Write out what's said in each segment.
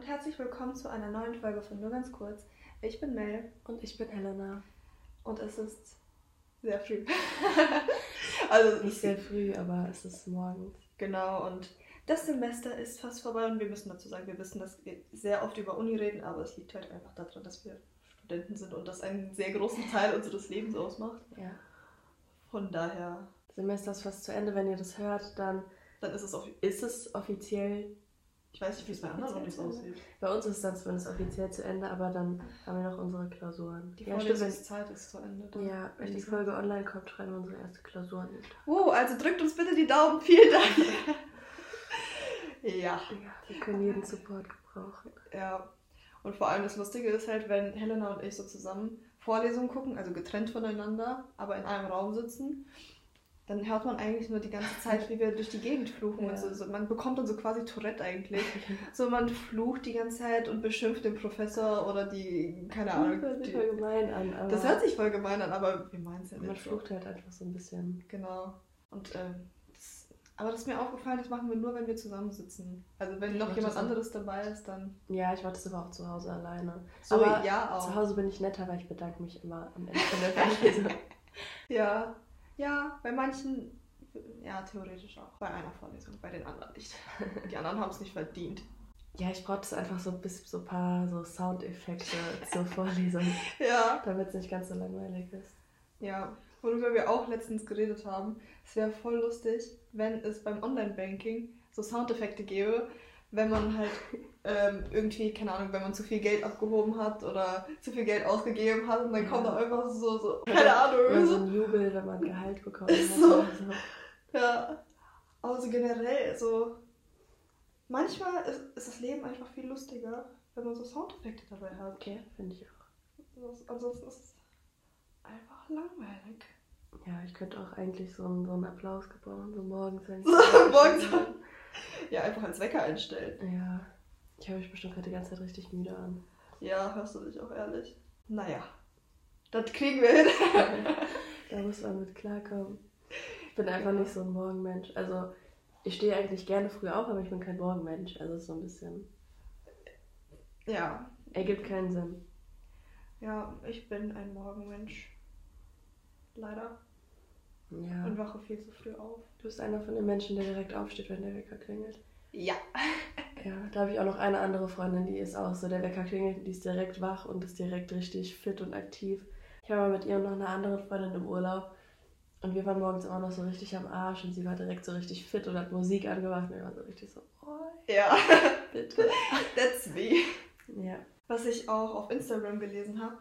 und herzlich willkommen zu einer neuen Folge von Nur ganz kurz. Ich bin Mel Und ich bin Helena. und es ist sehr früh. also Nicht sehr früh, aber es ist morgens. genau und das Semester ist fast vorbei und wir müssen dazu sagen, wir wissen, dass wir sehr oft über Uni reden, aber es liegt halt einfach daran, dass wir Studenten sind und das einen sehr großen Teil unseres Lebens ausmacht. Ja. Von daher, Semester ist fast zu Ende. Wenn ihr das hört, dann dann ist es ist es offiziell. Ich weiß nicht, wie es bei anderen Unis aussieht. Bei uns ist es dann zumindest offiziell zu Ende, aber dann haben wir noch unsere Klausuren. Die ja, Vorlesungszeit ist zu Ende. wenn, dann. ja, wenn die. Folge online kommt, schreiben wir unsere erste Klausuren. Wow, also drückt uns bitte die Daumen. Vielen Dank. ja. Ja, wir können jeden Support gebrauchen. Ja. Und vor allem das Lustige ist halt, wenn Helena und ich so zusammen Vorlesungen gucken, also getrennt voneinander, aber in einem Raum sitzen, dann hört man eigentlich nur die ganze Zeit, wie wir durch die Gegend fluchen. Ja. Und so, so, man bekommt dann so quasi Tourette eigentlich. So, man flucht die ganze Zeit und beschimpft den Professor oder die, keine Das Ahnung. hört sich voll gemein an, aber das hört sich voll gemein an, aber wir meinen es ja man nicht. so. flucht halt einfach so ein bisschen. Genau. Und ähm, das, aber das ist mir aufgefallen, das machen wir nur, wenn wir zusammensitzen. Also wenn Ich noch jemand das anderes dabei ist, dann. Ja, ich mache das aber auch zu Hause alleine. So, aber ja auch. Zu Hause bin ich netter, weil ich bedanke mich immer am Ende von der Vorlesung. Ja. Ja, bei manchen, ja, theoretisch auch. Bei einer Vorlesung, bei den anderen nicht. Die anderen haben es nicht verdient. Ja, ich brauche das einfach so ein bisschen so ein paar so Soundeffekte zur Vorlesung, Ja. damit es nicht ganz so langweilig ist. Ja. Worüber wir auch letztens geredet haben, es wäre voll lustig, wenn es beim Online-Banking so Soundeffekte gäbe, wenn man halt ähm, irgendwie, keine Ahnung, wenn man zu viel Geld abgehoben hat oder zu viel Geld ausgegeben hat und dann kommt da einfach so, so keine Oder Ahnung. so ein Jubel, wenn man Gehalt hat. so. oder so. Ja, aber so generell, so. Manchmal ist, ist das Leben einfach viel lustiger, wenn man so Soundeffekte dabei hat. Okay, finde ich auch. Ansonsten ist es einfach langweilig. Ja, ich könnte auch eigentlich so einen, so einen Applaus gebrauchen, so morgens. Wenn ich So, morgens. Ja, einfach als Wecker einstellen. Ja, ich höre mich bestimmt gerade die ganze Zeit richtig müde an. Ja, hörst du dich auch ehrlich? Naja, das kriegen wir hin. da muss man mit klarkommen. Ich bin einfach nicht so ein Morgenmensch. Also, ich stehe eigentlich gerne früh auf, aber ich bin kein Morgenmensch. Also, ist so ein bisschen. Ja, Ergibt keinen Sinn. ja, ich bin ein Morgenmensch. Leider. Ja. Und wache viel zu früh auf. Du bist einer von den Menschen, der direkt aufsteht, wenn der Wecker klingelt. Ja. Ja, da habe ich auch noch eine andere Freundin, die ist auch so, der Wecker klingelt, die ist direkt wach und ist direkt richtig fit und aktiv. Ich war mal mit ihr und noch einer anderen Freundin im Urlaub und wir waren morgens immer noch so richtig am Arsch und sie war direkt so richtig fit und hat Musik angemacht und wir waren so richtig so, oh, Ja, bitte. that's me. Ja, Was ich auch auf Instagram gelesen habe,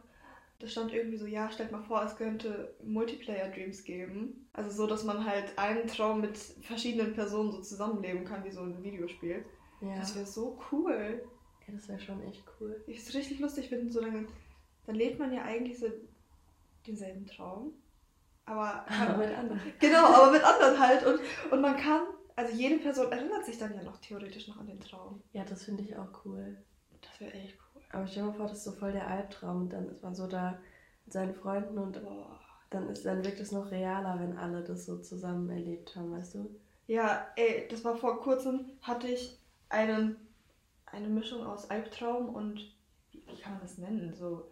da stand irgendwie so, ja, stellt mal vor, es könnte Multiplayer-Dreams geben. Also so, dass man halt einen Traum mit verschiedenen Personen so zusammenleben kann, wie so ein Videospiel. ja. Das wäre so cool. ja das wäre schon echt cool. Ich es richtig lustig finden, so lange, dann lebt man ja eigentlich so denselben Traum. Aber Aber mit anderen. genau, aber mit anderen halt. Und, und man kann, also jede Person erinnert sich dann ja noch theoretisch noch an den Traum. Ja, das finde ich auch cool. Das wäre echt cool. Aber stell dir mal vor, das ist so voll der Albtraum und dann ist man so da mit seinen Freunden und Boah. dann, ist, dann wirkt es noch realer, wenn alle das so zusammen erlebt haben, weißt du? Ja, ey, das war vor kurzem, hatte ich einen, eine Mischung aus Albtraum und, wie wie kann man das nennen? So,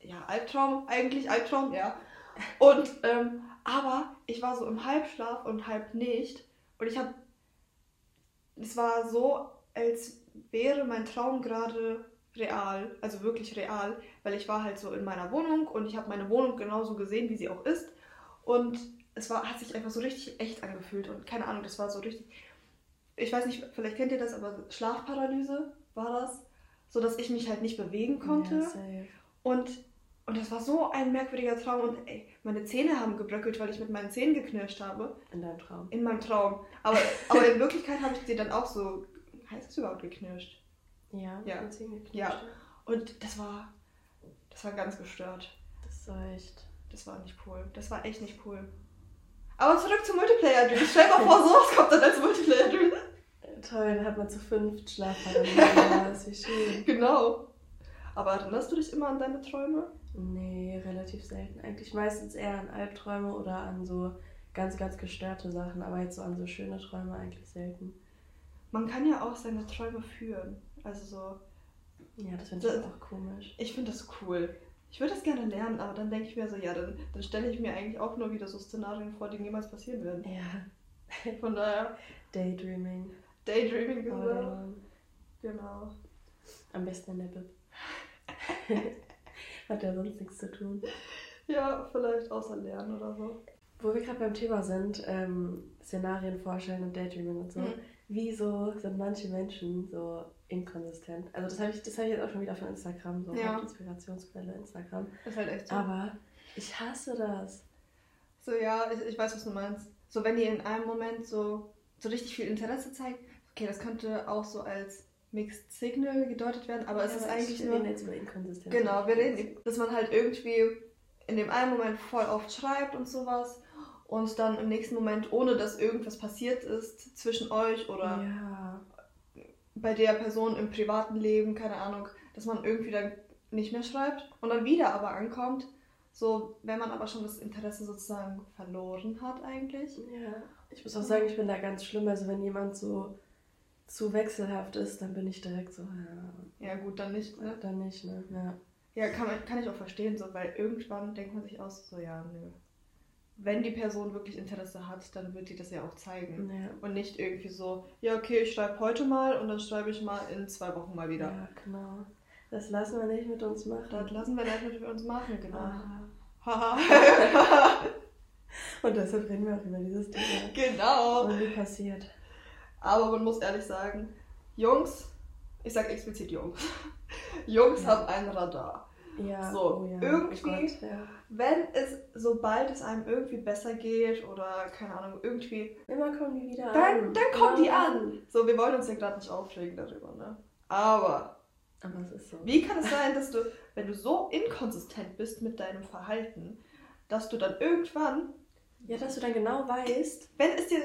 ja, Albtraum, eigentlich Albtraum, ja. Und, ähm, aber ich war so im Halbschlaf und halb nicht. Und ich habe, es war so, als wäre mein Traum gerade real, also wirklich real, weil ich war halt so in meiner Wohnung und ich habe meine Wohnung genauso gesehen, wie sie auch ist. Und es war, hat sich einfach so richtig echt angefühlt und keine Ahnung, das war so richtig. Ich weiß nicht, vielleicht kennt ihr das, aber Schlafparalyse war das, so dass ich mich halt nicht bewegen konnte Ja, und und das war so ein merkwürdiger Traum und ey, meine Zähne haben gebröckelt, weil ich mit meinen Zähnen geknirscht habe In deinem Traum. in meinem Traum. Aber, aber in Wirklichkeit habe ich sie dann auch so, heißt es überhaupt geknirscht? Ja, Ja. Ja. Und das war, das war ganz gestört. Das war echt. Das war nicht cool. Das war echt nicht cool. Aber zurück zum Multiplayer Dream. Stell dir mal vor, sowas kommt dann als Multiplayer Dream. Äh, Toll, dann hat man zu fünft Schlafparalyse. ja, ist wie schön. Genau. Aber erinnerst du dich immer an deine Träume? Nee, relativ selten. Eigentlich meistens eher an Albträume oder an so ganz, ganz gestörte Sachen, aber jetzt so an so schöne Träume eigentlich selten. Man kann ja auch seine Träume führen. Also so. Ja, das finde ich das, auch komisch. Ich finde das cool. Ich würde das gerne lernen, aber dann denke ich mir so, ja, dann, dann stelle ich mir eigentlich auch nur wieder so Szenarien vor, die niemals passieren werden. Ja. Von daher. Daydreaming. Daydreaming gesagt. Genau. Am besten in der Bib. Hat ja sonst nichts zu tun. Ja, vielleicht außer Lernen oder so. Wo wir gerade beim Thema sind, ähm, Szenarien vorstellen und Daydreaming und so. Mhm. Wieso sind manche Menschen so inkonsistent? Also das habe ich, hab ich jetzt auch schon wieder von Instagram, so ja. Inspirationsquelle Instagram. Das ist halt echt so. Aber ich hasse das. So, ja, ich, ich weiß, was du meinst. So, wenn ihr in einem Moment so, so richtig viel Interesse zeigt, okay, das könnte auch so als Mixed Signal gedeutet werden, aber ja, es ist eigentlich wir nur... reden jetzt über Inkonsistenz. Genau, wir reden, dass man halt irgendwie in dem einen Moment voll oft schreibt und sowas und dann im nächsten Moment, ohne dass irgendwas passiert ist zwischen euch oder ja. Bei der Person im privaten Leben, keine Ahnung, dass man irgendwie dann nicht mehr schreibt und dann wieder aber ankommt, so wenn man aber schon das Interesse sozusagen verloren hat eigentlich. Ja, ich muss auch sagen, ich bin da ganz schlimm, also wenn jemand so zu wechselhaft ist, dann bin ich direkt so, ja. Ja gut, dann nicht, ne? Dann nicht, ne? Ja. Ja, kann, man, kann ich auch verstehen, so, weil irgendwann denkt man sich aus, so ja, nö wenn die Person wirklich Interesse hat, dann wird die das ja auch zeigen. Ja. Und nicht irgendwie so, ja, okay, ich schreibe heute mal und dann schreibe ich mal in zwei Wochen mal wieder. Ja, genau. Das lassen wir nicht mit uns machen. Das lassen wir nicht mit uns machen, genau. Haha. und deshalb reden wir auch über dieses Thema. Genau. Und wie passiert. Aber man muss ehrlich sagen, Jungs, ich sag explizit Jungs, Jungs ja. haben ein Radar. Ja, so, oh ja. irgendwie, oh Gott, ja. wenn es, sobald es einem irgendwie besser geht oder keine Ahnung, irgendwie. Immer kommen die wieder dann, an. Dann kommen die an. So, wir wollen uns ja gerade nicht aufregen darüber, ne? Aber. Aber es ist so. Wie kann es sein, dass du, wenn du so inkonsistent bist mit deinem Verhalten, dass du dann irgendwann. Ja, dass du dann genau weißt. Wenn es dir.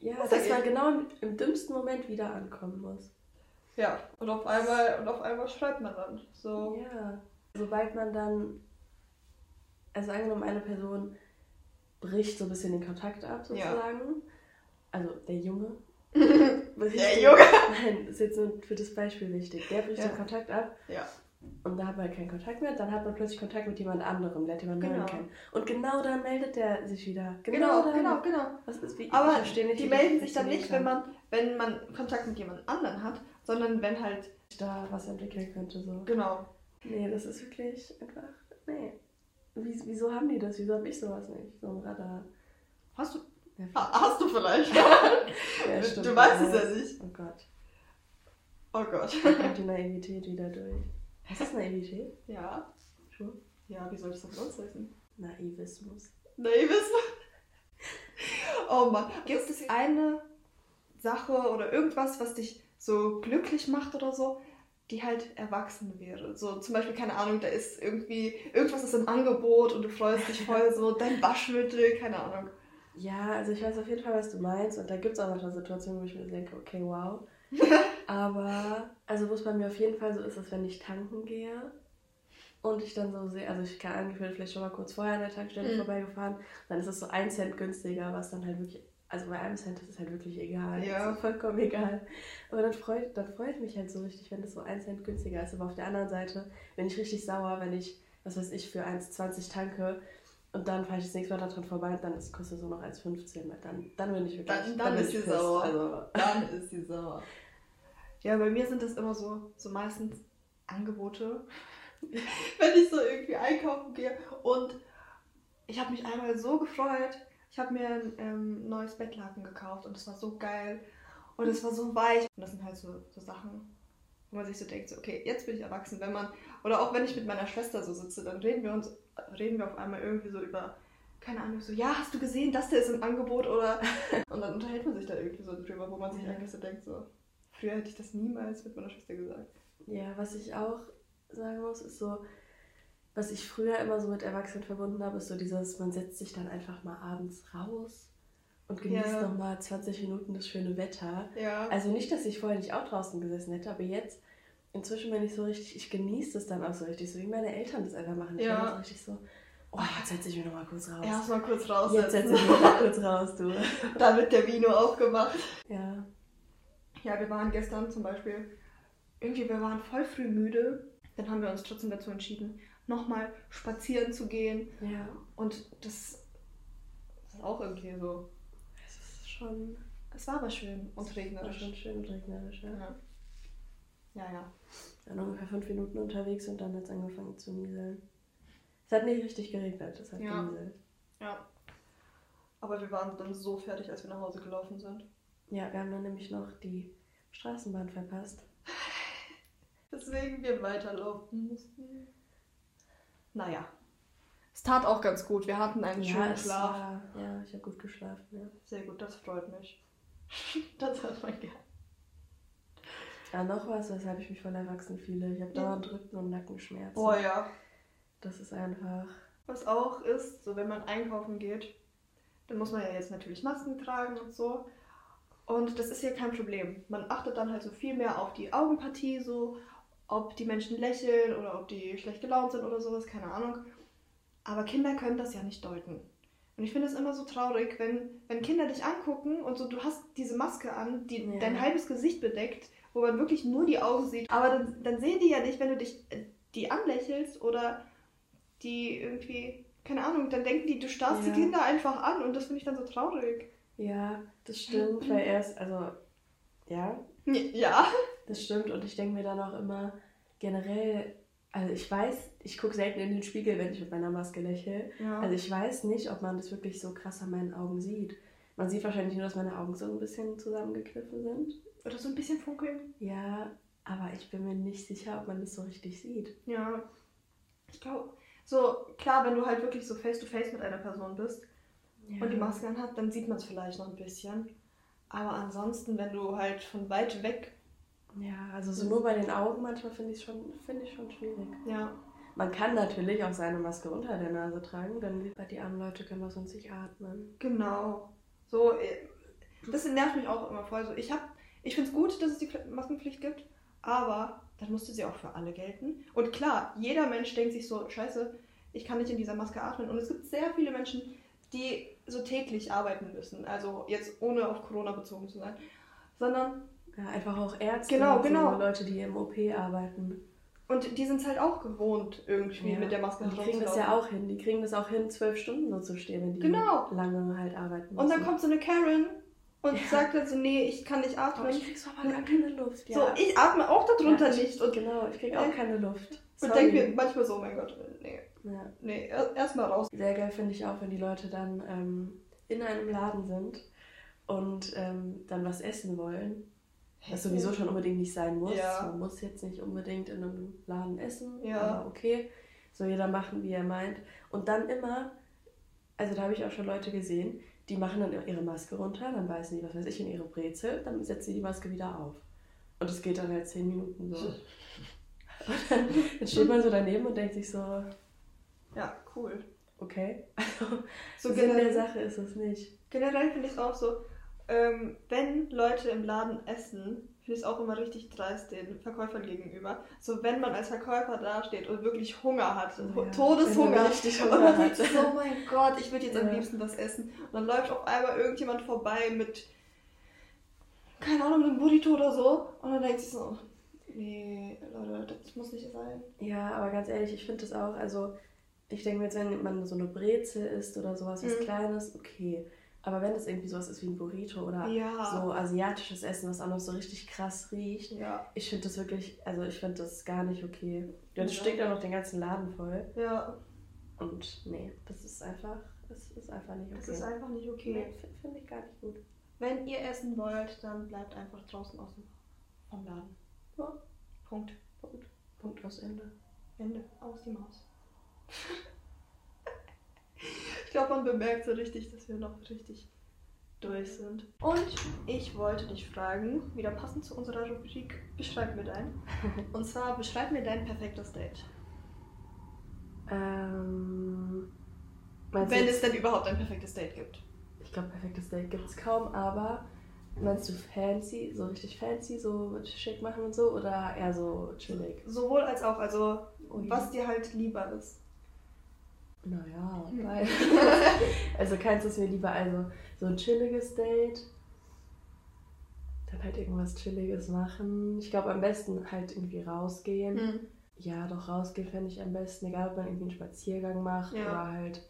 Ja, dass man genau im, im dümmsten Moment wieder ankommen muss. Ja, und auf einmal, und auf einmal schreibt man dann. So. Ja sobald man dann, also angenommen, eine Person bricht so ein bisschen den Kontakt ab, sozusagen. Ja. Also der Junge. der Junge! Nein, ist jetzt nur für das Beispiel wichtig. Der bricht ja. den Kontakt ab. Ja. Und da hat man keinen Kontakt mehr, dann hat man plötzlich Kontakt mit jemand anderem, lernt jemand genau. kennen. Und genau dann meldet der sich wieder. Genau, genau, genau. genau. Was ist, wie, Aber nicht, die melden sich dann nicht, wenn man, wenn man Kontakt mit jemand anderen hat, sondern wenn halt da was entwickeln könnte. So. Genau. Nee, das ist wirklich einfach. Nee. Wieso haben die das? Wieso habe ich sowas nicht? So ein Radar. Hast du? Ja, hast du vielleicht? ja, stimmt, du weißt es ja nicht. Oh Gott. Oh Gott. Da kommt die Naivität wieder durch. Heißt das Naivität? Ja. Sure. Ja, wie soll ich das sonst heißen? Naivismus. Naivismus? Oh Mann. Gibt es eine Sache oder irgendwas, was dich so glücklich macht oder so, die halt erwachsen wäre. So zum Beispiel, keine Ahnung, da ist irgendwie, irgendwas ist im Angebot und du freust dich voll so, dein Waschmittel, keine Ahnung. Ja, also ich weiß auf jeden Fall, was du meinst und da gibt es auch manchmal Situationen, wo ich mir denke, okay, wow. Aber, also wo es bei mir auf jeden Fall so ist, dass wenn ich tanken gehe und ich dann so sehe, also ich kann angefühlt vielleicht schon mal kurz vorher an der Tankstelle mhm. vorbeigefahren, dann ist es so ein Cent günstiger, was dann halt wirklich also bei einem Cent ist es halt wirklich egal. Ja. Ist vollkommen egal. Aber dann freut, dann freut mich halt so richtig, wenn das so ein Cent günstiger ist. Aber auf der anderen Seite bin ich richtig sauer, wenn ich, was weiß ich, für 1,20 tanke und dann fahre ich das nächste Mal daran vorbei und dann ist, kostet es nur noch 1,15. Dann, dann bin ich wirklich. Dann, dann, dann ist sie sauer. Also, dann ist sie sauer. Ja, bei mir sind das immer so, so meistens Angebote. wenn ich so irgendwie einkaufen gehe und ich habe mich einmal so gefreut, ich habe mir ein ähm, neues Bettlaken gekauft und es war so geil und es war so weich. Und das sind halt so, so Sachen, wo man sich so denkt, so, okay, jetzt bin ich erwachsen. Wenn man, oder auch wenn ich mit meiner Schwester so sitze, dann reden wir uns, reden wir auf einmal irgendwie so über, keine Ahnung, so, ja, hast du gesehen, das der ist im Angebot oder. und dann unterhält man sich da irgendwie so drüber, wo man sich eigentlich so denkt, so, früher hätte ich das niemals mit meiner Schwester gesagt. Ja, was ich auch sagen muss, ist so, was ich früher immer so mit Erwachsenen verbunden habe, ist so dieses, man setzt sich dann einfach mal abends raus und genießt ja. nochmal 20 Minuten das schöne Wetter. Ja. Also nicht, dass ich vorher nicht auch draußen gesessen hätte, aber jetzt, inzwischen bin ich so richtig, ich genieße das dann auch so richtig, so wie meine Eltern das einfach machen. Ich ja. bin so richtig so, oh, jetzt setze ich mich nochmal kurz raus. Erst mal kurz raus. Jetzt setze ich mich mal kurz raus, du. da wird der Vino aufgemacht. Ja. Ja, wir waren gestern zum Beispiel irgendwie, wir waren voll früh müde. Dann haben wir uns trotzdem dazu entschieden, nochmal spazieren zu gehen. Ja. Und das, das ist auch irgendwie so. Es ist schon. Es war aber schön und War regnerisch. schon schön und regnerisch, ja. Ja. Ja, ja. Waren ungefähr fünf Minuten unterwegs und dann hat es angefangen zu nieseln. Es hat nicht richtig geregnet, es hat Ja. genieselt. Ja. Aber wir waren dann so fertig, als wir nach Hause gelaufen sind. Ja, wir haben dann nämlich noch die Straßenbahn verpasst. Deswegen wir weiterlaufen mussten. Naja. Es tat auch ganz gut. Wir hatten einen schönen es Schlaf. War, ja, ich habe gut geschlafen, ja. Sehr gut, das freut mich. das hat man gern. Ja, noch was, weshalb ich mich voll erwachsen fühle. Ich habe Ja. dauernd Rücken- und Nackenschmerzen. Oh ja. Das ist einfach. Was auch ist, so wenn man einkaufen geht, dann muss man ja jetzt natürlich Masken tragen und so. Und das ist ja kein Problem. Man achtet dann halt so viel mehr auf die Augenpartie, so ob die Menschen lächeln oder ob die schlecht gelaunt sind oder sowas, keine Ahnung. Aber Kinder können das ja nicht deuten. Und ich finde es immer so traurig, wenn, wenn Kinder dich angucken und so, du hast diese Maske an, die Ja. dein halbes Gesicht bedeckt, wo man wirklich nur die Augen sieht. Aber dann, dann sehen die ja nicht, wenn du dich äh, die anlächelst oder die irgendwie, keine Ahnung, dann denken die, du starrst Ja. die Kinder einfach an und das finde ich dann so traurig. Ja, das stimmt, weil erst, also, ja, Ja. Das stimmt. Und ich denke mir dann auch immer generell, also ich weiß, ich gucke selten in den Spiegel, wenn ich mit meiner Maske lächle. ja. Also ich weiß nicht, ob man das wirklich so krass an meinen Augen sieht. Man sieht wahrscheinlich nur, dass meine Augen so ein bisschen zusammengekniffen sind. Oder so ein bisschen funkeln. Ja, aber ich bin mir nicht sicher, ob man das so richtig sieht. Ja. Ich glaube, so klar, wenn du halt wirklich so face-to-face mit einer Person bist Ja. und die Maske anhat, dann sieht man es vielleicht noch ein bisschen. Aber ansonsten, wenn du halt von weit weg, Ja, also so nur bei den Augen manchmal finde ich schon, finde ich schon schwierig. ja, Man kann natürlich auch seine Maske unter der Nase tragen, denn die armen Leute können doch sonst nicht atmen. genau. So, äh, das nervt mich auch immer voll. So, ich hab, ich finde es gut, dass es die Pfl- Maskenpflicht gibt, aber dann musste sie auch für alle gelten. Und klar, jeder Mensch denkt sich so, scheiße, ich kann nicht in dieser Maske atmen. Und es gibt sehr viele Menschen, die so täglich arbeiten müssen. Also jetzt ohne auf Corona bezogen zu sein. Sondern, Ja, einfach auch Ärzte, Genau, und genau. so Leute, die im OP arbeiten. und die sind es halt auch gewohnt, irgendwie Ja. mit der Maske Und die kriegen das ja auch hin. Die kriegen das auch hin, zwölf Stunden so zu stehen, wenn die Genau. lange halt arbeiten müssen. Und dann kommt so eine Karen und Ja. sagt dann so, nee, ich kann nicht atmen. ich krieg so aber gar keine Luft. So, ich atme auch darunter Ja, ich- nicht. Und, Genau, ich krieg auch keine Luft. und Sorry. denke mir manchmal so, oh mein Gott, nee, Ja. nee, erstmal raus. Sehr geil finde ich auch, wenn die Leute dann ähm, in einem Laden sind und ähm, dann was essen wollen. Was sowieso schon unbedingt nicht sein muss. Ja. Man muss jetzt nicht unbedingt in einem Laden essen, Ja. aber okay. Soll jeder machen, wie er meint. Und dann immer, also da habe ich auch schon Leute gesehen, die machen dann ihre Maske runter, dann beißen die, was weiß ich, in ihre Brezel, dann setzen sie die Maske wieder auf. Und es geht dann halt zehn Minuten so. Und dann, dann steht man so daneben und denkt sich so, Ja, cool. okay. Also, So Sinn der generell, Sache ist es nicht. generell finde ich es auch so, ähm, wenn Leute im Laden essen, finde ich es auch immer richtig dreist den Verkäufern gegenüber. So, wenn man als Verkäufer dasteht und wirklich Hunger hat, Ja, wenn man Todeshunger, richtig und Hunger man hat. denkt so, oh mein Gott, ich würde jetzt am Ja. liebsten was essen. Und dann läuft auf einmal irgendjemand vorbei mit, keine Ahnung, einem Burrito oder so. Und dann denkt sich so, nee, Leute, das muss nicht sein. Ja, aber ganz ehrlich, ich finde das auch, also ich denke mir jetzt, wenn man so eine Brezel isst oder sowas, was Mhm. Kleines, okay. Aber wenn es irgendwie sowas ist wie ein Burrito oder Ja. so asiatisches Essen, was auch noch so richtig krass riecht, Ja, ich finde das wirklich, also ich finde das gar nicht okay. Dann Ja. steckt auch noch den ganzen Laden voll. ja, Und nee, das ist einfach, das ist einfach nicht okay. das ist einfach nicht okay. nee, finde ich gar nicht gut. Wenn ihr essen wollt, dann bleibt einfach draußen aus dem vom Laden. Ja. Punkt. Punkt. Punkt aus Ende. Ende. Aus die Maus. ich glaube, man bemerkt so richtig, dass wir noch richtig durch sind. Und ich wollte dich fragen, wieder passend zu unserer Rubrik, beschreib mir dein. Und zwar, beschreib mir dein perfektes Date. Ähm, Wenn es denn überhaupt ein perfektes Date gibt. Ich glaube, perfektes Date gibt es kaum, aber meinst du fancy, so richtig fancy, so schick machen und so oder eher so chillig? Sowohl als auch, also Ui. was dir halt lieber ist. Naja, Hm. weil. also keins ist mir lieber, also so ein chilliges Date. Dann halt irgendwas Chilliges machen. Ich glaube, am besten halt irgendwie rausgehen. Mhm. Ja, doch rausgehen fände ich am besten. Egal, ob man irgendwie einen Spaziergang macht Ja. oder halt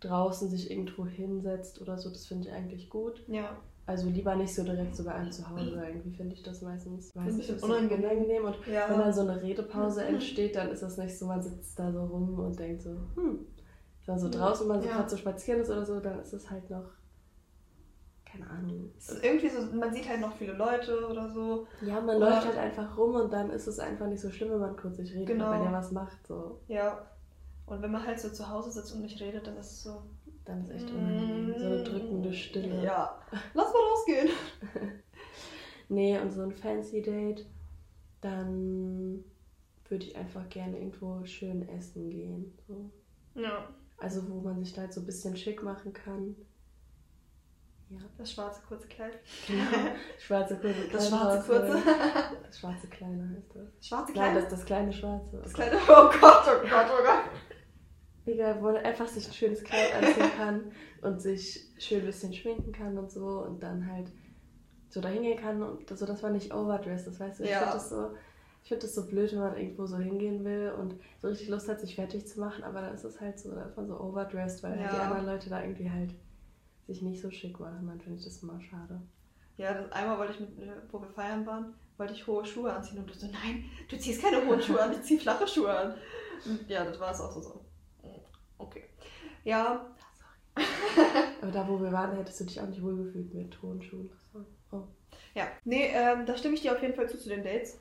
draußen sich irgendwo hinsetzt oder so. Das finde ich eigentlich gut. Ja. Also lieber nicht so direkt so bei einem zu Hause. Irgendwie finde ich das meistens weiß nicht, bisschen unangenehm. unangenehm. Und Ja. wenn da so eine Redepause entsteht, dann ist das nicht so, man sitzt da so rum und denkt so, hm. Wenn man so draußen mal so Ja. gerade so spazieren ist oder so, dann ist es halt noch, keine Ahnung. Es ist irgendwie so, man sieht halt noch viele Leute oder so. Ja, man Oder- läuft halt einfach rum und dann ist es einfach nicht so schlimm, wenn man kurz nicht redet, Genau. wenn ihr was macht. So. Ja. Und wenn man halt so zu Hause sitzt und nicht redet, dann ist es so. Dann ist echt unangenehm. So eine drückende Stille. Ja. Lass mal rausgehen. Nee, und so ein Fancy Date, dann würde ich einfach gerne irgendwo schön essen gehen. So. Ja. Also wo man sich da halt so ein bisschen schick machen kann. Ja, Das schwarze kurze Kleid. genau. Schwarze kurze kleine Das schwarze kurze. Das schwarze kleine heißt das. Schwarze Nein, Kleid. das, das kleine schwarze. Das kleine. Oh Gott, oh Gott, oh Gott. Egal, wo man einfach sich ein schönes Kleid anziehen kann und sich schön ein bisschen schminken kann und so und dann halt so dahin gehen kann und so, dass man nicht overdressed ist, weißt du? Ich Ja. finde das so. Ich finde das so blöd, wenn man irgendwo so hingehen will und so richtig Lust hat, sich fertig zu machen, aber dann ist es halt so, man so overdressed, weil halt die Ja. anderen Leute da irgendwie halt sich nicht so schick machen. Dann finde ich das immer schade. Ja, das, einmal wollte ich mit, äh, wo wir feiern waren, wollte ich hohe Schuhe anziehen und du so, nein, du ziehst keine hohen Schuhe an, ich zieh flache Schuhe an. Und ja, das war es auch so. so. Okay. Ja, Aber da, wo wir waren, hättest du dich auch nicht wohlgefühlt mit hohen Schuhen. Oh. ja. Nee, ähm, da stimme ich dir auf jeden Fall zu zu den Dates.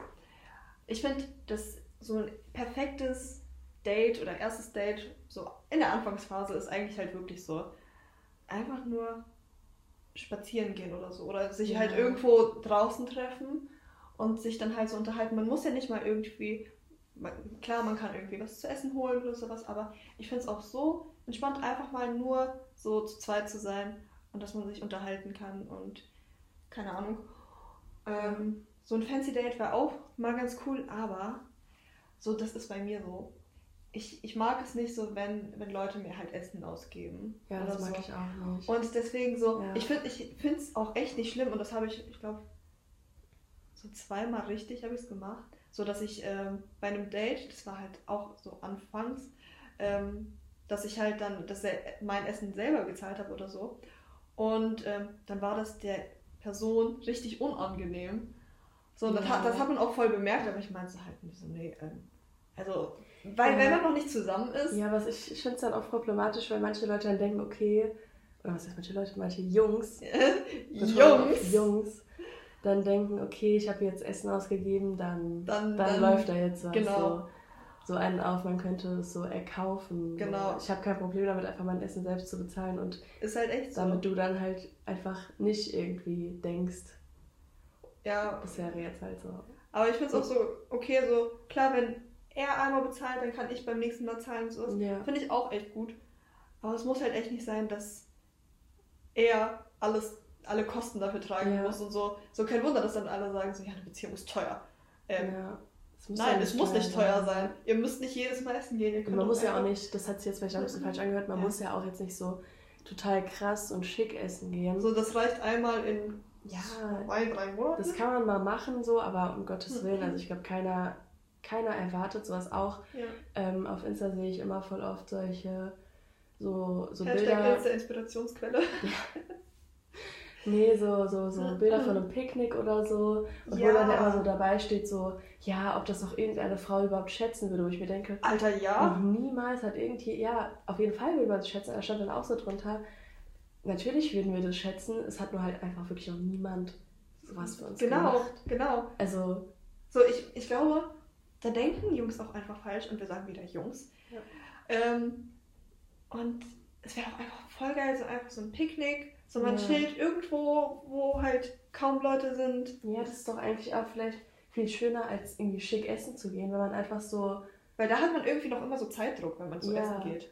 Ich finde, dass so ein perfektes Date oder erstes Date so in der Anfangsphase ist eigentlich halt wirklich so einfach nur spazieren gehen oder so oder sich Ja. halt irgendwo draußen treffen und sich dann halt so unterhalten. Man muss ja nicht mal irgendwie, man, klar, man kann irgendwie was zu essen holen oder sowas, aber ich finde es auch so entspannt, einfach mal nur so zu zweit zu sein und dass man sich unterhalten kann und keine Ahnung. Ähm, so ein Fancy Date wäre auch mal ganz cool, aber so, das ist bei mir so. Ich, ich mag es nicht so, wenn, wenn Leute mir halt Essen ausgeben. Ja, das mag so. ich auch nicht. Und deswegen so, Ja. ich finde ich es auch echt nicht schlimm und das habe ich, ich glaube, so zweimal richtig habe ich es gemacht. So dass ich ähm, bei einem Date, das war halt auch so anfangs, ähm, dass ich halt dann das, mein Essen selber gezahlt habe oder so. Und ähm, dann war das der Person richtig unangenehm. So, das, Ja. hat, das hat man auch voll bemerkt, aber ich meinte so halt nicht so, nee, ähm, also, weil Ja. wenn man noch nicht zusammen ist, Ja, was ich, ich finde es dann auch problematisch, weil manche Leute dann denken, okay, oder was heißt manche Leute, manche Jungs, Jungs, Jungs, dann denken, okay, ich habe jetzt Essen ausgegeben, dann, Dann- dann, dann- läuft da jetzt was. genau. So, so einen auf, man könnte es so erkaufen. Genau. Ich habe kein Problem damit, einfach mein Essen selbst zu bezahlen und ist halt echt so. damit du dann halt einfach nicht irgendwie denkst, ja, das wäre jetzt halt so. aber ich finde es auch so, okay, so, klar, wenn er einmal bezahlt, dann kann ich beim nächsten Mal zahlen und sowas. Ja. Finde ich auch echt gut. Aber es muss halt echt nicht sein, dass er alles, alle Kosten dafür tragen Ja. muss und so. So kein Wunder, dass dann alle sagen, so, ja, eine Beziehung ist teuer. Ähm, ja. Es muss nein, es muss nicht teuer sein. Ihr müsst nicht jedes Mal essen gehen. Man muss ja auch nicht, das hat sich jetzt vielleicht ein bisschen falsch angehört, man Ja. muss ja auch jetzt nicht so total krass und schick essen gehen. So, das reicht einmal in Ja. zwei, drei Monaten. Das kann man mal machen so, aber um Gottes Mhm. Willen, also ich glaube, keiner, keiner erwartet sowas auch. ja. Ähm, auf Insta sehe ich immer voll oft solche so, so Hashtag Bilder. Insta Inspirationsquelle. Nee, so, so, so. Bilder von einem Picknick oder so. Und Ja. wo dann immer so dabei steht, so, ja, ob das noch irgendeine Frau überhaupt schätzen würde, wo ich mir denke, Alter, ja. noch niemals hat irgendwie, ja, auf jeden Fall würde man es schätzen, da stand dann auch so drunter, natürlich würden wir das schätzen, es hat nur halt einfach wirklich noch niemand sowas für uns Genau, gemacht. genau. Also, So, ich, ich glaube, da denken Jungs auch einfach falsch und wir sagen wieder Jungs. Ja. Ähm, und es wäre auch einfach voll geil, so einfach so ein Picknick, so man Ja. chillt irgendwo, wo halt kaum Leute sind. ja, das ist doch eigentlich auch vielleicht viel schöner, als irgendwie schick essen zu gehen, wenn man einfach so, Weil da hat man irgendwie noch immer so Zeitdruck, wenn man zu Ja. essen geht.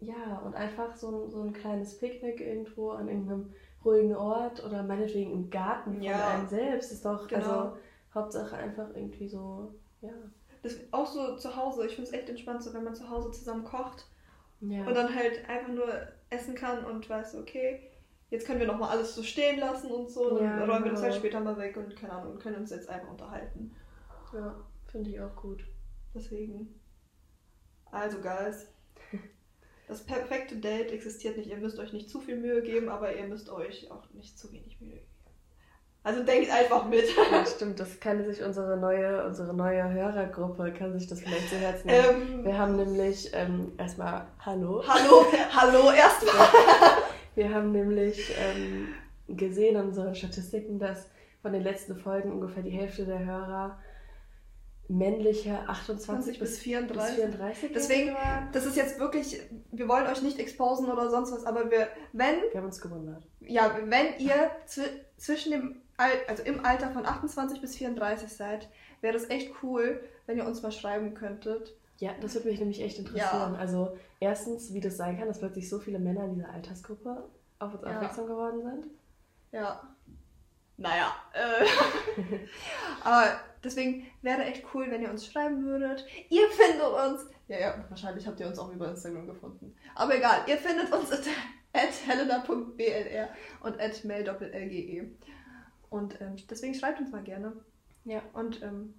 Ja, und einfach so ein, so ein kleines Picknick irgendwo an irgendeinem ruhigen Ort oder meinetwegen im Garten von Ja. einem selbst, ist doch, Genau. also, Hauptsache einfach irgendwie so, ja. Das auch so zu Hause, ich finde es echt entspannt, so wenn man zu Hause zusammen kocht Ja. und dann halt einfach nur essen kann und weiß, okay, jetzt können wir nochmal alles so stehen lassen und so. Dann Ja, räumen wir das genau. halt später mal weg und keine Ahnung, und können uns jetzt einfach unterhalten. Ja, finde ich auch gut. Deswegen. Also, Guys. Das perfekte Date existiert nicht. Ihr müsst euch nicht zu viel Mühe geben, aber ihr müsst euch auch nicht zu wenig Mühe geben. Also denkt einfach mit. Ja, stimmt, das kann sich unsere neue, unsere neue Hörergruppe, kann sich das vielleicht zu Herzen nehmen. ähm, Wir haben nämlich ähm, erstmal Hallo. hallo, hallo erstmal. Wir haben nämlich ähm, gesehen in unseren Statistiken, dass von den letzten Folgen ungefähr die Hälfte der Hörer männliche 28 bis, 34. bis 34 Deswegen-. Das ist jetzt wirklich, wir wollen euch nicht exposen oder sonst was, aber wir, wenn, Wir haben uns gewundert. ja, wenn ihr zwi zwischen dem, Al also im Alter von 28 bis 34 seid, wäre das echt cool, wenn ihr uns mal schreiben könntet. Ja, das würde mich nämlich echt interessieren. Also erstens, wie das sein kann, dass plötzlich so viele Männer in dieser Altersgruppe auf uns Ja. aufmerksam geworden sind. Ja. Naja. Äh. Aber deswegen wäre echt cool, wenn ihr uns schreiben würdet. Ihr findet uns. Ja, ja, wahrscheinlich habt ihr uns auch über Instagram gefunden. Aber egal, ihr findet uns at, at helena.blr und at mail.lge. Und ähm, deswegen schreibt uns mal gerne. Ja. Und ähm,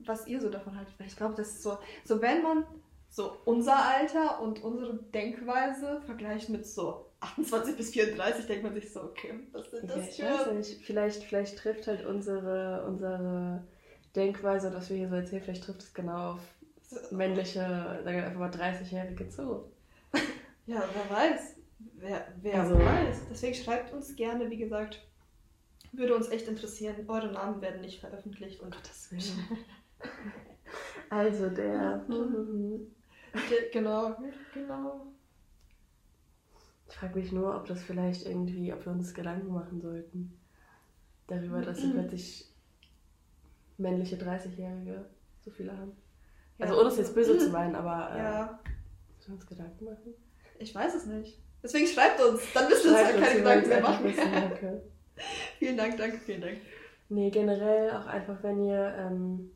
was ihr so davon haltet. Weil ich glaube, das ist so, so wenn man so unser Alter und unsere Denkweise vergleicht mit so 28 bis 34, denkt man sich so, okay, was sind Ja, das weiß für... nicht. Vielleicht, vielleicht trifft halt unsere, unsere Denkweise, dass wir hier so erzählen, vielleicht trifft es genau auf männliche, sagen wir einfach mal 30-Jährige zu. Ja, wer weiß. Wer, wer Also- weiß. Deswegen schreibt uns gerne, wie gesagt. Würde uns echt interessieren. Eure Namen werden nicht veröffentlicht. Und Gottes Willen. Also der. Ge- genau, genau. Ich frage mich nur, ob das vielleicht irgendwie, ob wir uns Gedanken machen sollten. Darüber, dass sie plötzlich männliche 30-Jährige so viele haben. Also ohne es jetzt böse zu meinen, aber äh, Ja, müssen wir uns Gedanken machen? ich weiß es nicht. Deswegen schreibt uns. Dann müsst ihr uns halt keine Gedanken mehr machen. danke. vielen Dank, danke, vielen Dank. Nee, generell auch einfach, wenn ihr ähm,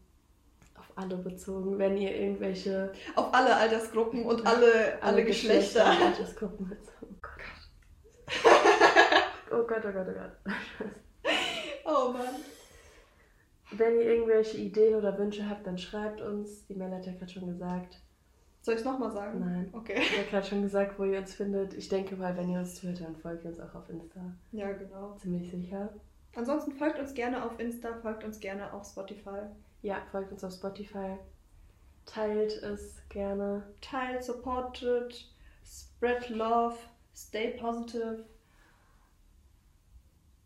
alle bezogen, wenn ihr irgendwelche Auf alle Altersgruppen und alle, alle, Geschlechter. und Altersgruppen bezogen. Oh Gott. oh Gott, oh Gott, oh Gott. Oh Mann. Wenn ihr irgendwelche Ideen oder Wünsche habt, dann schreibt uns. Die Mel hat ja gerade schon gesagt. Soll ich es nochmal sagen? Nein. Okay. Ich habe gerade schon gesagt, wo ihr uns findet. Ich denke mal, wenn ihr uns twittert, dann folgt ihr uns auch auf Insta. Ja, genau. Ziemlich sicher. Ansonsten folgt uns gerne auf Insta, folgt uns gerne auf Spotify. Ja, folgt uns auf Spotify. Teilt es gerne. Teilt, supportet, spread love, stay positive.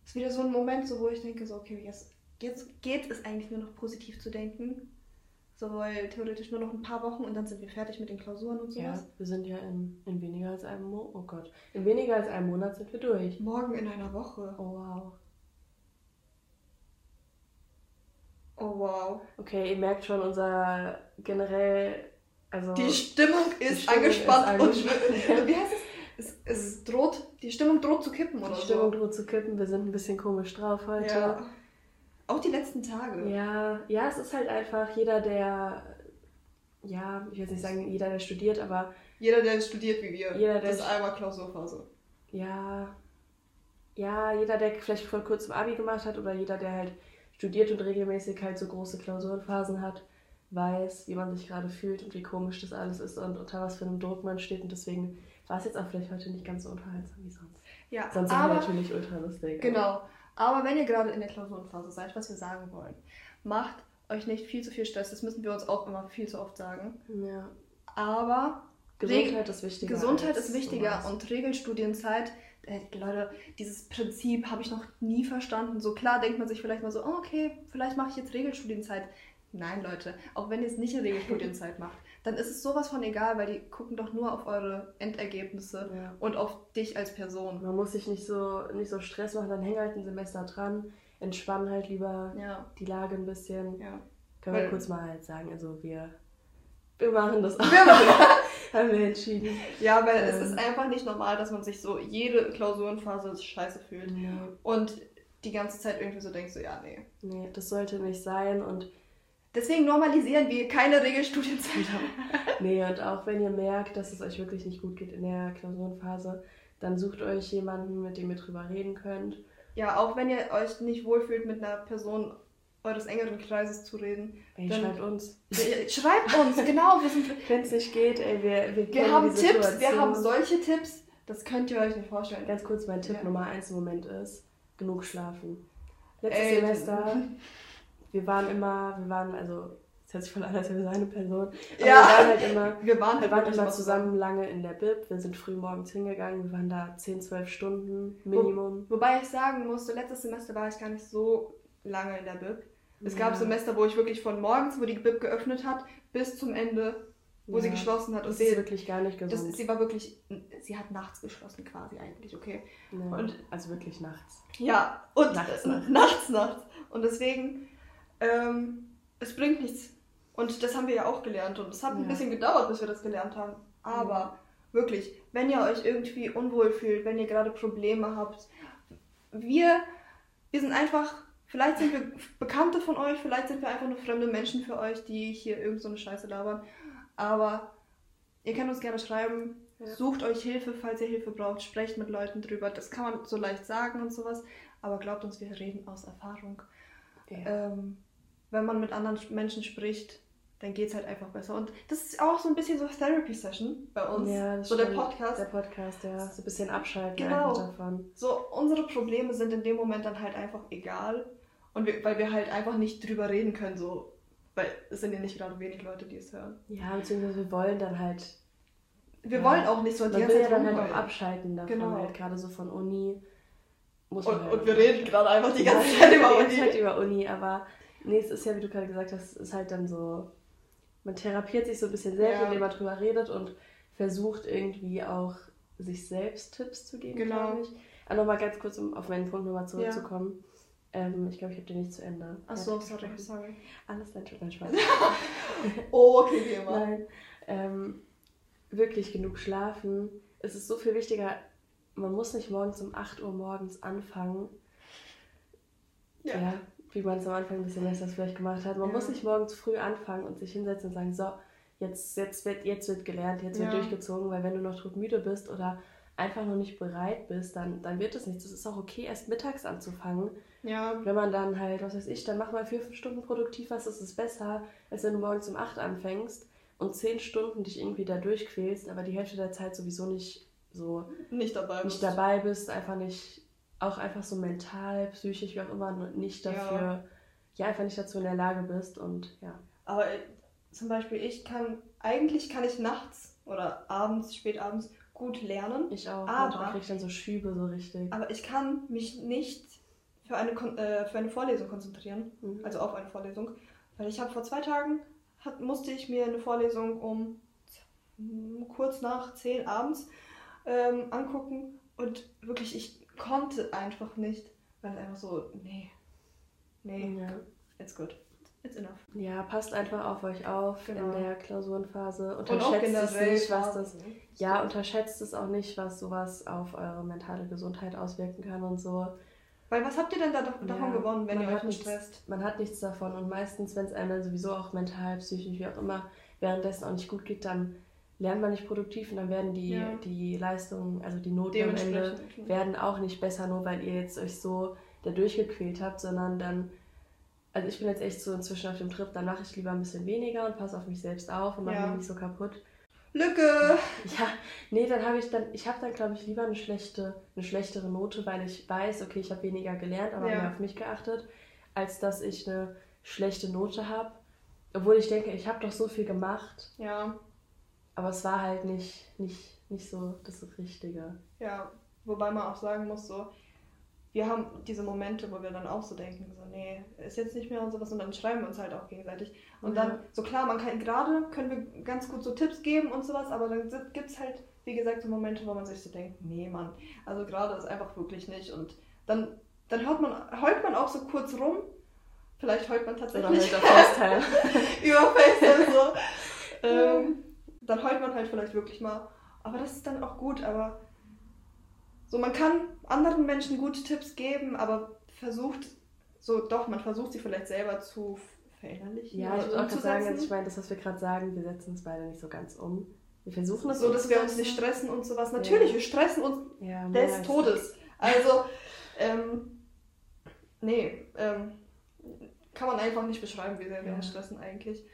Ist wieder so ein Moment, so, wo ich denke, so, okay, jetzt, jetzt geht es eigentlich nur noch positiv zu denken. So, weil theoretisch nur noch ein paar Wochen und dann sind wir fertig mit den Klausuren und Ja, sowas. wir sind ja in, in weniger als einem Monat. Oh Gott. In weniger als einem Monat sind wir durch. Morgen in einer Woche. Oh wow. Oh wow. Okay, ihr merkt schon, unser generell. Also. Die Stimmung ist Stimmung angespannt ist und wie heißt es? es? Es droht, die Stimmung droht zu kippen oder die Stimmung so. droht zu kippen. Wir sind ein bisschen komisch drauf heute. Ja. Auch die letzten Tage. Ja, ja, es ist halt einfach jeder, der, ja, ich will jetzt nicht sagen jeder, der studiert, aber Jeder, der studiert wie wir. Jeder, der das ist st- einmal Klausurphase. ja, ja, jeder, der vielleicht vor kurzem Abi gemacht hat oder jeder, der halt studiert und regelmäßig halt so große Klausurenphasen hat, weiß, wie man sich gerade fühlt und wie komisch das alles ist und unter was für einem Druck man steht und deswegen war es jetzt auch vielleicht heute nicht ganz so unterhaltsam wie sonst. Ja, Sonst sind wir aber natürlich ultra lustig. genau. Aber wenn ihr gerade in der Klausurenphase seid, was wir sagen wollen, macht euch nicht viel zu viel Stress. Das müssen wir uns auch immer viel zu oft sagen. Ja, Aber Gesundheit ist wichtiger. Gesundheit ist wichtiger und Regelstudienzeit. Äh, Leute, dieses Prinzip habe ich noch nie verstanden. So klar denkt man sich vielleicht mal so, oh, okay, vielleicht mache ich jetzt Regelstudienzeit. Nein, Leute, auch wenn ihr es nicht in Regelstudienzeit macht, dann ist es sowas von egal, weil die gucken doch nur auf eure Endergebnisse Ja. und auf dich als Person. Man muss sich nicht so, nicht so Stress machen, dann häng halt ein Semester dran, entspann halt lieber Ja, die Lage ein bisschen. ja. Können wir Weil- kurz mal halt sagen, also wir, wir machen das auch. Wir machen- Haben wir entschieden. Ja, weil es Ähm. ist einfach nicht normal, dass man sich so jede Klausurenphase scheiße fühlt Nee, und die ganze Zeit irgendwie so denkt, so ja, nee. nee, das sollte nicht sein und Deswegen normalisieren wir keine Regelstudienzeit haben. nee, und auch wenn ihr merkt, dass es euch wirklich nicht gut geht in der Klausurenphase, dann sucht euch jemanden, mit dem ihr drüber reden könnt. Ja, auch wenn ihr euch nicht wohlfühlt, mit einer Person eures engeren Kreises zu reden. Ey, dann, schreibt uns. Schreibt uns, genau. Wenn es nicht geht, ey, wir, wir, wir haben Tipps, wir haben solche Tipps, das könnt ihr euch nicht vorstellen. Ganz kurz, mein Tipp ja. Nummer eins im Moment ist, genug schlafen. Letztes ey, Semester, wir waren immer, wir waren, also das hört sich voll an, als wäre wir eine Person. Aber ja. wir waren halt immer, wir waren, halt wir waren immer zusammen lange in der Bib. Wir sind früh morgens hingegangen. Wir waren da 10, 12 Stunden Minimum. Wo, wobei ich sagen musste, letztes Semester war ich gar nicht so lange in der Bib. Es ja. gab Semester, wo ich wirklich von morgens, wo die Bib geöffnet hat, bis zum Ende, wo ja. sie geschlossen hat. Und das sie, ist wirklich gar nicht gesund. Das, sie war wirklich, sie hat nachts geschlossen quasi eigentlich, okay. Ja. Und, also wirklich nachts. Ja, und nachts, nachts, nachts. nachts. Und deswegen, ähm, es bringt nichts und das haben wir ja auch gelernt und es hat ein bisschen gedauert, bis wir das gelernt haben. Aber wirklich, wenn ihr euch irgendwie unwohl fühlt, wenn ihr gerade Probleme habt, wir, wir sind einfach, vielleicht sind wir Bekannte von euch, vielleicht sind wir einfach nur fremde Menschen für euch, die hier irgend so eine Scheiße labern. Aber ihr könnt uns gerne schreiben, ja. sucht euch Hilfe, falls ihr Hilfe braucht, sprecht mit Leuten drüber. Das kann man so leicht sagen und sowas, aber glaubt uns, wir reden aus Erfahrung. Ja. Ähm, wenn man mit anderen Menschen spricht, dann geht es halt einfach besser. Und das ist auch so ein bisschen so Therapy-Session bei uns. Ja, das so stimmt. der Podcast. Der Podcast, ja. So ein bisschen abschalten genau. davon. So, unsere Probleme sind in dem Moment dann halt einfach egal. Und wir, weil wir halt einfach nicht drüber reden können, so. Weil es sind ja nicht gerade wenig Leute, die es hören. Ja, beziehungsweise wir wollen dann halt. Wir ja, wollen auch nicht so die ganze Zeit. Wir dann halt auch abschalten davon, genau. halt gerade so von Uni. Muss und, halt und wir reden gerade einfach die ganze Zeit über Uni. Halt über Uni, aber nee, es ist ja, wie du gerade gesagt hast, es ist halt dann so man therapiert sich so ein bisschen selbst, ja. indem man drüber redet und versucht irgendwie auch sich selbst Tipps zu geben, genau. glaube ich. Aber nochmal ganz kurz, um auf meinen Punkt nochmal zurückzukommen. Ja. Ähm, ich glaube, ich habe den nicht zu Ende. Achso, sorry, sorry. Alles nein, tut mir Spaß. oh, okay, wie immer. Nein, ähm, wirklich genug schlafen. Es ist so viel wichtiger, man muss nicht morgens um 8 Uhr morgens anfangen. Ja. ja wie man es am Anfang des Semesters vielleicht gemacht hat. Man ja. muss nicht morgens früh anfangen und sich hinsetzen und sagen, so, jetzt, jetzt, wird, jetzt wird gelernt, jetzt wird durchgezogen, weil wenn du noch müde bist oder einfach noch nicht bereit bist, dann, dann wird es nichts. Es ist auch okay, erst mittags anzufangen. Ja. Wenn man dann halt, was weiß ich, dann mach mal vier, fünf Stunden produktiv was, das ist besser, als wenn du morgens um acht anfängst und zehn Stunden dich irgendwie da durchquälst, aber die Hälfte der Zeit sowieso nicht so nicht dabei bist, nicht dabei bist einfach nicht auch einfach so mental, psychisch, wie auch immer, nicht dafür, ja, ja einfach nicht dazu in der Lage bist und ja. Aber äh, zum Beispiel, ich kann, eigentlich kann ich nachts oder abends, spätabends gut lernen. Ich auch. Aber kriege ich dann so Schübe so richtig. Aber ich kann mich nicht für eine, äh, für eine Vorlesung konzentrieren, mhm. also auf eine Vorlesung, weil ich habe vor zwei Tagen hat, musste ich mir eine Vorlesung um kurz nach 10 abends ähm, angucken und wirklich ich konnte einfach nicht, weil es einfach so, nee, nee, ja. it's good. It's enough. Ja, passt einfach auf euch auf genau. in der Klausurenphase. Unterschätzt es nicht, was das. Ja, unterschätzt es auch nicht, was sowas auf eure mentale Gesundheit auswirken kann und so. Weil was habt ihr denn da davon ja, gewonnen, wenn ihr euch nicht stresst? Man hat nichts davon und meistens, wenn es einem dann sowieso auch mental, psychisch, wie auch immer, währenddessen auch nicht gut geht, dann lernt man nicht produktiv und dann werden die, ja. die Leistungen, also die Noten am Ende, werden auch nicht besser, nur weil ihr jetzt euch so da durchgequält habt, sondern dann, also ich bin jetzt echt so inzwischen auf dem Trip, dann mache ich lieber ein bisschen weniger und passe auf mich selbst auf und mache ja. mich nicht so kaputt. Lücke! Ja, nee, dann habe ich dann, ich habe dann glaube ich lieber eine schlechte, eine schlechtere Note, weil ich weiß, okay, ich habe weniger gelernt, aber ja. mehr auf mich geachtet, als dass ich eine schlechte Note habe. Obwohl ich denke, ich habe doch so viel gemacht. Ja. Aber es war halt nicht, nicht, nicht so das Richtige. Ja, wobei man auch sagen muss, so, wir haben diese Momente, wo wir dann auch so denken, so, nee, ist jetzt nicht mehr und sowas, und dann schreiben wir uns halt auch gegenseitig. Und ja. dann, so klar, man kann, gerade können wir ganz gut so Tipps geben und sowas, aber dann gibt es halt, wie gesagt, so Momente, wo man sich so denkt, nee, Mann, also gerade ist einfach wirklich nicht. Und dann, dann hört man, heult man auch so kurz rum. Vielleicht heult man tatsächlich. Oder FaceTime. über FaceTime so. ähm, dann heult man halt vielleicht wirklich mal. Aber das ist dann auch gut, aber so, man kann anderen Menschen gute Tipps geben, aber versucht, so doch, man versucht sie vielleicht selber zu verinnerlichen. Ja, ich würde auch sagen, also ich meine, das, was wir gerade sagen, wir setzen es beide nicht so ganz um. Wir versuchen es so, dass wir uns nicht stressen und sowas. Natürlich, Ja. wir stressen uns ja, des Todes. Also, ähm, nee, ähm, kann man einfach nicht beschreiben, wie sehr wir uns stressen eigentlich.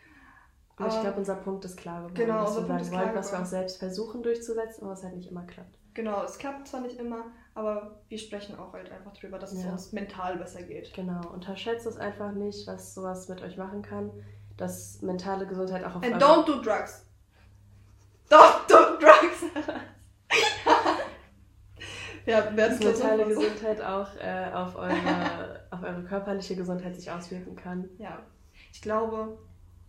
Aber ich glaube, unser Punkt ist klar geworden. Genau, unser wir Punkt sagen ist wollen, was wir auch selbst versuchen durchzusetzen, aber es halt nicht immer klappt. Genau, es klappt zwar nicht immer, aber wir sprechen auch halt einfach drüber, dass es Ja. uns mental besser geht. Genau, unterschätzt es einfach nicht, was sowas mit euch machen kann. Dass mentale Gesundheit auch auf And don't do drugs. Don't do drugs. ja, dass mentale so. Gesundheit auch äh, auf, eure, auf eure körperliche Gesundheit sich auswirken kann. Ja, ich glaube,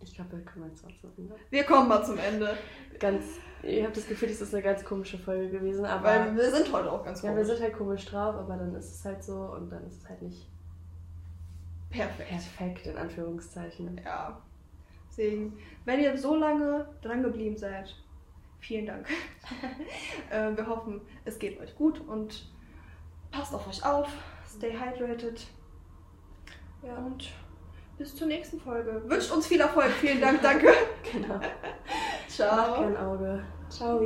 Ich glaube, wir kommen jetzt auch zum Ende. wir kommen mal zum Ende, Ganz, ich habe das Gefühl, das ist eine ganz komische Folge gewesen, aber weil wir sind heute auch ganz ja, wir komisch. sind halt komisch drauf, aber dann ist es halt so und dann ist es halt nicht Perfekt. perfekt, in Anführungszeichen. Ja. Deswegen, wenn ihr so lange dran geblieben seid, vielen Dank. äh, wir hoffen, es geht euch gut und passt auf euch auf, stay hydrated. Ja, und bis zur nächsten Folge. Wünscht uns viel Erfolg. Vielen Dank, danke. Genau. Macht Ciao. kein Auge. Ciao.